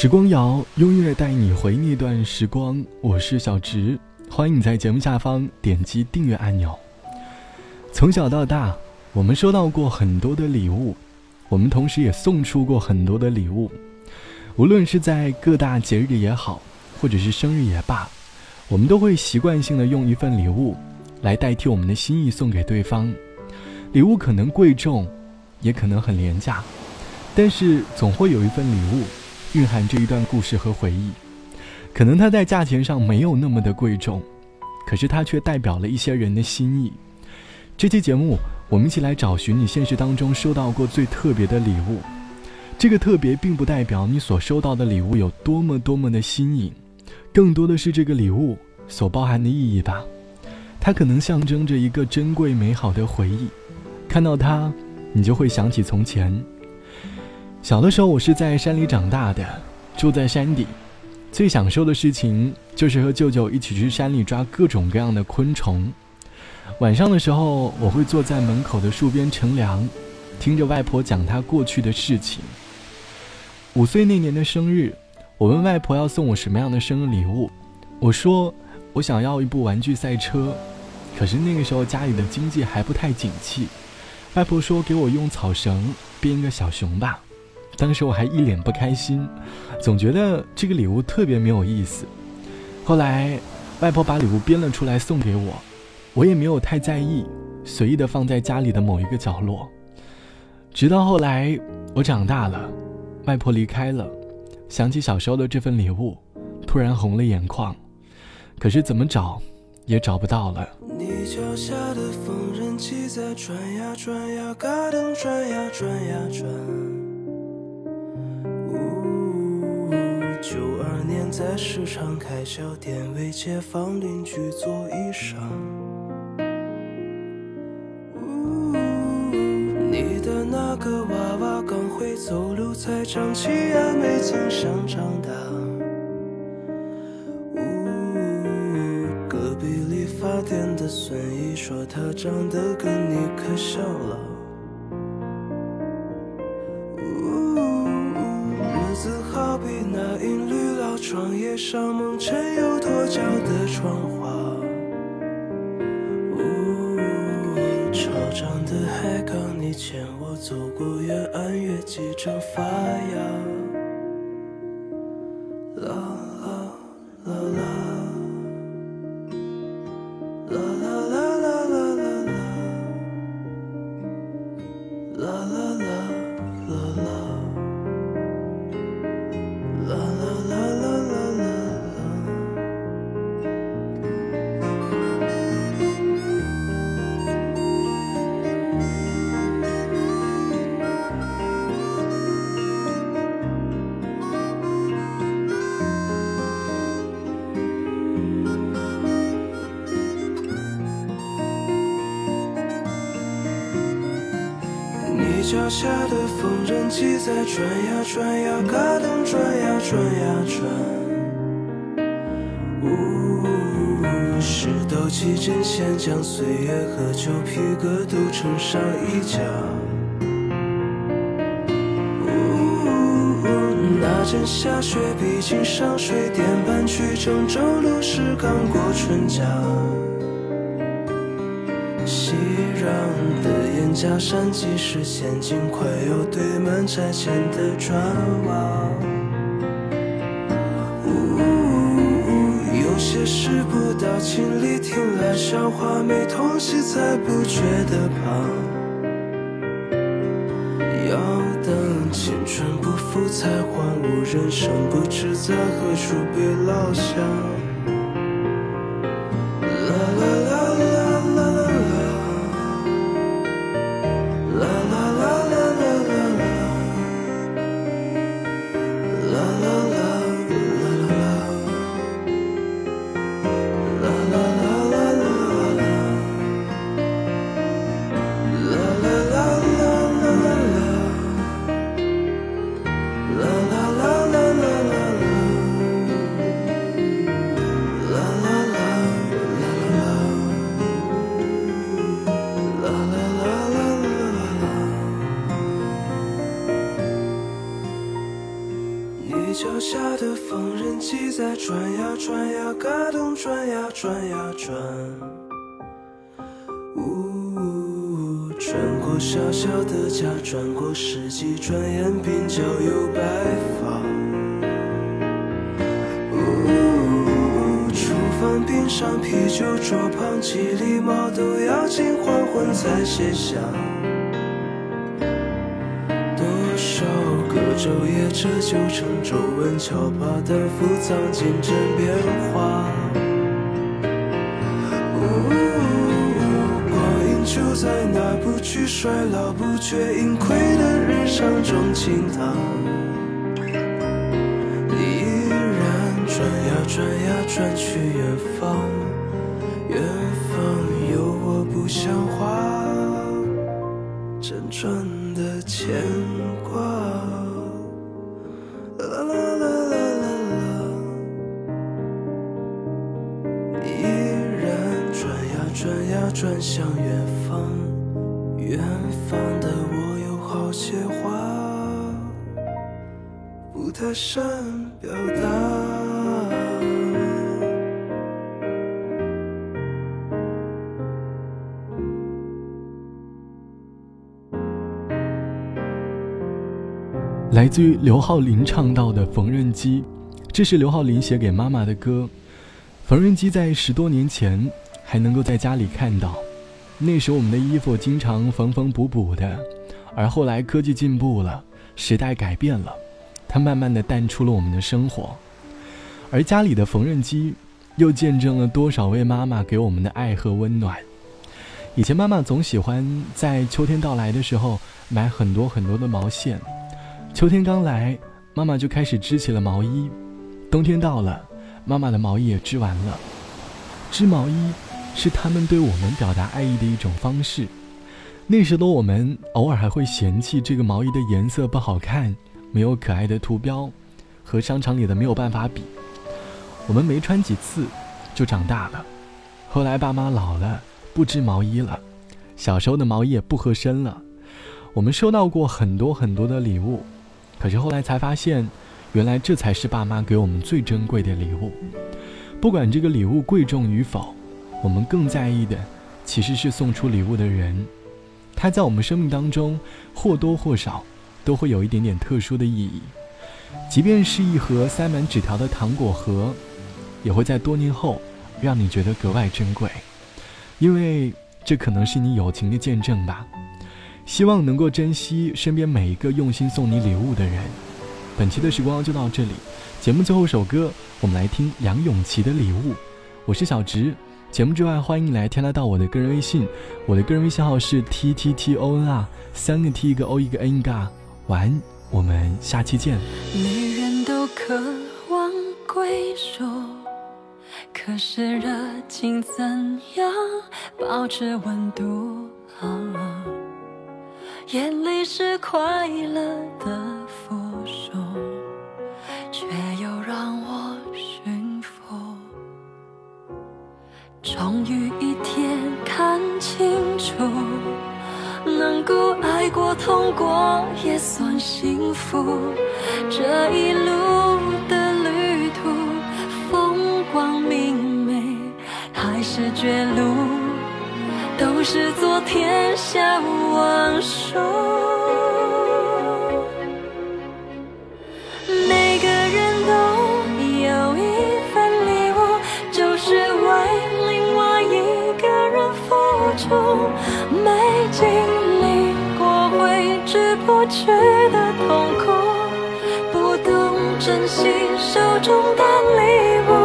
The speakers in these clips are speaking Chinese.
时光谣用音乐带你回那段时光，我是小植，欢迎你在节目下方点击订阅按钮。从小到大，我们收到过很多的礼物，我们同时也送出过很多的礼物。无论是在各大节日也好，或者是生日也罢，我们都会习惯性的用一份礼物来代替我们的心意送给对方。礼物可能贵重，也可能很廉价，但是总会有一份礼物。蕴含着一段故事和回忆，可能它在价钱上没有那么的贵重，可是它却代表了一些人的心意。这期节目，我们一起来找寻你现实当中收到过最特别的礼物。这个特别并不代表你所收到的礼物有多么多么的新颖，更多的是这个礼物所包含的意义吧。它可能象征着一个珍贵美好的回忆，看到它，你就会想起从前。小的时候，我是在山里长大的，住在山底。最享受的事情就是和舅舅一起去山里抓各种各样的昆虫。晚上的时候，我会坐在门口的树边乘凉，听着外婆讲她过去的事情。五岁那年的生日，我问外婆要送我什么样的生日礼物，我说我想要一部玩具赛车，可是那个时候家里的经济还不太景气。外婆说给我用草绳编一个小熊吧。当时我还一脸不开心，总觉得这个礼物特别没有意思。后来，外婆把礼物编了出来送给我，我也没有太在意，随意的放在家里的某一个角落。直到后来我长大了，外婆离开了，想起小时候的这份礼物，突然红了眼眶。可是怎么找，也找不到了。你脚下的缝纫机在转呀转呀，嘎噔转呀转呀转。在市场开小店，为街坊邻居做衣裳。你的那个娃娃刚会走路才长齐牙，没曾想长大。呜隔壁理发店的孙姨说她长得跟你可像了。街上蒙尘又脱胶的窗花，呜潮涨的海港，你牵我走过越岸，越几张发芽。脚下的缝纫机在转呀转呀，嘎噔转呀转呀转。呜，石头起针线将岁月和旧皮革都撑上衣架。呜，那阵下雪，毕竟上水电搬去郑州路时刚过春假。假山，即是陷进快有堆满拆迁的砖瓦。有些事不到亲历，听来笑话，没痛惜才不觉得怕。要等青春不复才还悟，人生不知在何处被落下。在转呀转呀，嘎咚转呀转呀转。呜，转过小小的家，转过世纪，转眼鬓角有白发。呜，厨房冰上啤酒桌旁，几粒毛豆要经黄昏才卸下。昼夜这就成皱纹，悄把丹复藏进针变化。光阴就在那不惧衰老、不觉盈亏的日常中倾淌。你依然转呀转呀转去远方，远方有我不像话，辗转的牵挂。转向远方，远方的我有好些话不太善表达。来自于刘浩林唱到的《缝纫机》，这是刘浩林写给妈妈的歌。缝纫机在十多年前。还能够在家里看到，那时我们的衣服经常缝缝补补的，而后来科技进步了，时代改变了，它慢慢的淡出了我们的生活，而家里的缝纫机，又见证了多少位妈妈给我们的爱和温暖。以前妈妈总喜欢在秋天到来的时候买很多很多的毛线，秋天刚来，妈妈就开始织起了毛衣，冬天到了，妈妈的毛衣也织完了，织毛衣。是他们对我们表达爱意的一种方式。那时的我们偶尔还会嫌弃这个毛衣的颜色不好看，没有可爱的图标，和商场里的没有办法比。我们没穿几次，就长大了。后来爸妈老了，不织毛衣了，小时候的毛衣也不合身了。我们收到过很多很多的礼物，可是后来才发现，原来这才是爸妈给我们最珍贵的礼物。不管这个礼物贵重与否。我们更在意的，其实是送出礼物的人，他在我们生命当中或多或少都会有一点点特殊的意义。即便是一盒塞满纸条的糖果盒，也会在多年后让你觉得格外珍贵，因为这可能是你友情的见证吧。希望能够珍惜身边每一个用心送你礼物的人。本期的时光就到这里，节目最后一首歌，我们来听梁咏琪的礼物。我是小直。节目之外，欢迎你来添加到我的个人微信，我的个人微信号是 t t t o n 啊，三个 t 一个 o 一个 n 嘎。晚安，我们下期见。女人都渴望归属，可是热情怎样保持温度？眼泪是快乐的终于一天看清楚，能够爱过、痛过也算幸福。这一路的旅途，风光明媚还是绝路，都是昨天下往事。珍惜手中的礼物。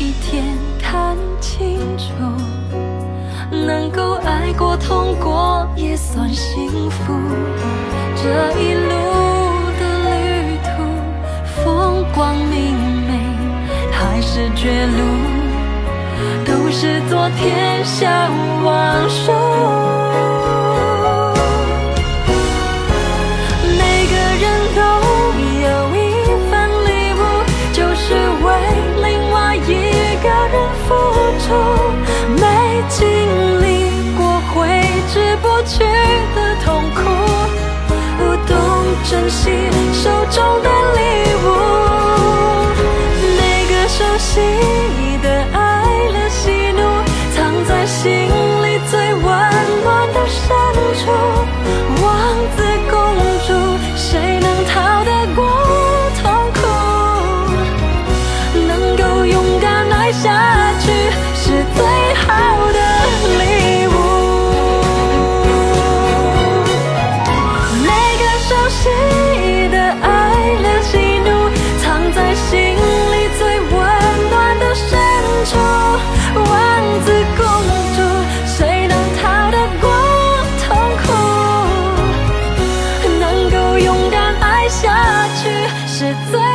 一天看清楚，能够爱过、痛过也算幸福。这一路的旅途，风光明媚，还是绝路，都是昨天。下忘书。没经历过挥之不去的痛苦不懂珍惜手中的是最